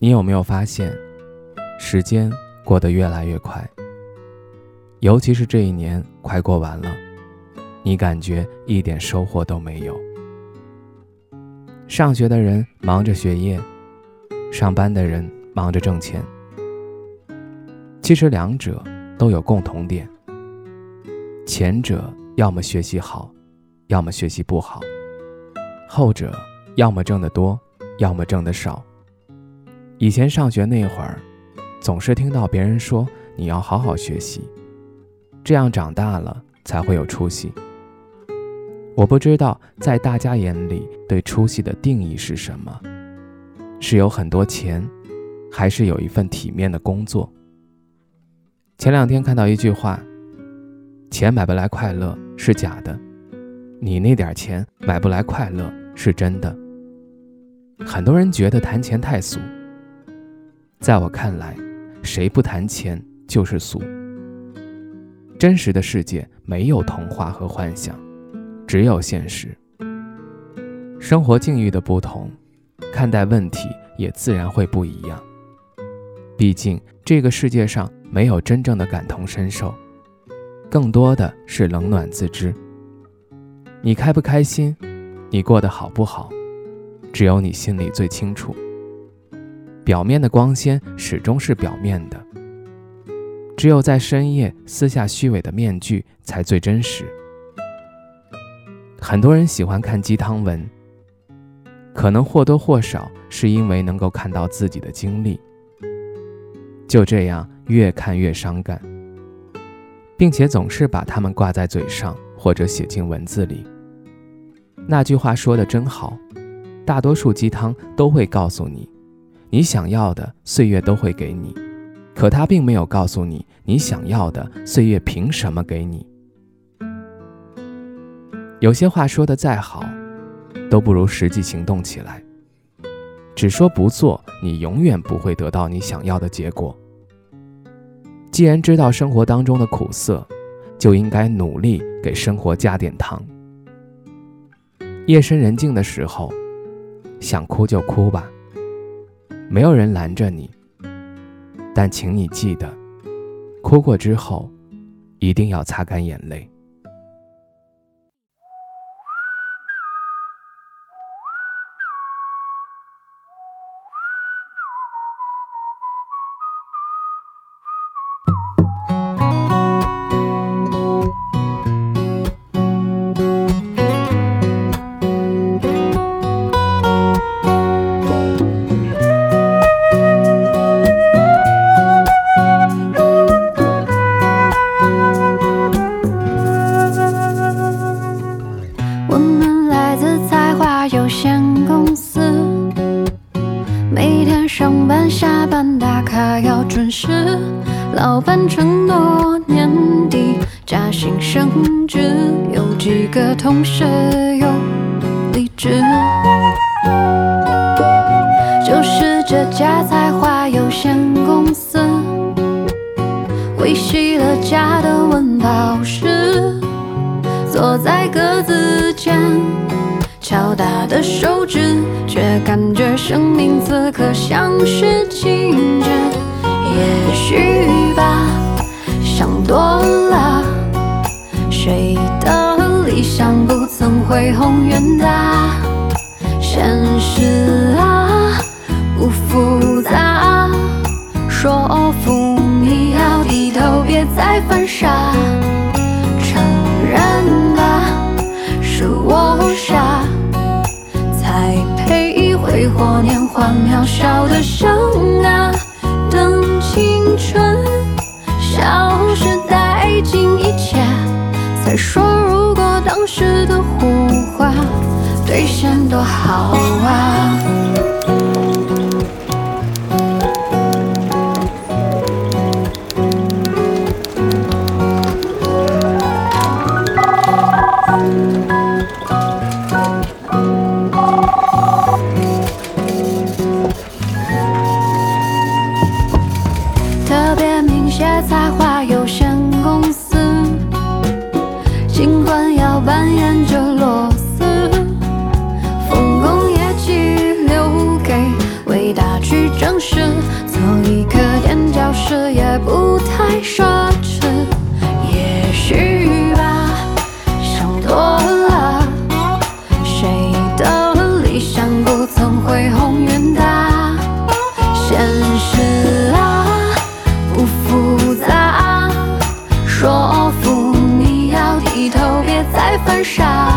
你有没有发现，时间过得越来越快？尤其是这一年快过完了，你感觉一点收获都没有。上学的人忙着学业，上班的人忙着挣钱。其实两者都有共同点：前者要么学习好，要么学习不好；后者要么挣得多，要么挣得少。以前上学那会儿，总是听到别人说你要好好学习，这样长大了才会有出息。我不知道在大家眼里对出息的定义是什么，是有很多钱，还是有一份体面的工作？前两天看到一句话：“钱买不来快乐是假的，你那点钱买不来快乐是真的。”很多人觉得谈钱太俗。在我看来，谁不谈钱就是俗。真实的世界没有童话和幻想，只有现实。生活境遇的不同，看待问题也自然会不一样。毕竟这个世界上没有真正的感同身受，更多的是冷暖自知。你开不开心，你过得好不好，只有你心里最清楚。表面的光鲜始终是表面的，只有在深夜撕下虚伪的面具，才最真实。很多人喜欢看鸡汤文，可能或多或少是因为能够看到自己的经历，就这样越看越伤感，并且总是把它们挂在嘴上或者写进文字里。那句话说的真好，大多数鸡汤都会告诉你。你想要的岁月都会给你，可他并没有告诉你，你想要的岁月凭什么给你？有些话说的再好，都不如实际行动起来。只说不做，你永远不会得到你想要的结果。既然知道生活当中的苦涩，就应该努力给生活加点糖。夜深人静的时候，想哭就哭吧。没有人拦着你，但请你记得，哭过之后，一定要擦干眼泪。他要准时，老板承诺年底加薪升职，有几个同事又离职。就是这家才华有限公司，维系了家的温饱时，坐在格子间。敲打的手指，却感觉生命此刻像是静止。也许吧，想多了。谁的理想不曾恢宏远大？现实啊，不复杂。说服你要低头，别再犯傻。承认吧，是我傻。才配挥霍年华，渺小的生啊，青春消失殆尽一切，再说如果当时的胡话兑现多好啊。Sao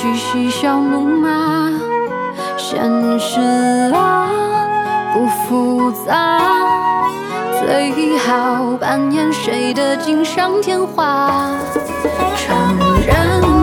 去嬉笑怒骂，现实啊，不复杂，最好扮演谁的锦上添花，承认。